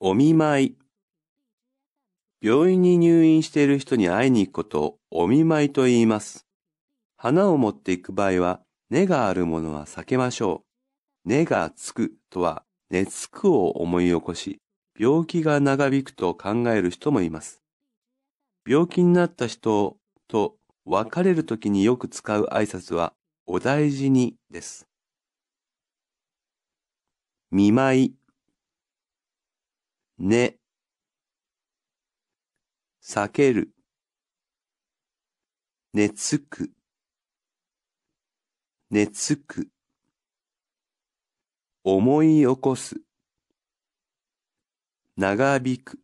お見舞い。病院に入院している人に会いに行くことをお見舞いと言います。花を持っていく場合は、根があるものは避けましょう。根がつくとは、根つくを思い起こし、病気が長引くと考える人もいます。病気になった人と別れるときによく使う挨拶は、お大事にです。見舞い、ね、避ける、寝つく、寝つく、思い起こす、長引く。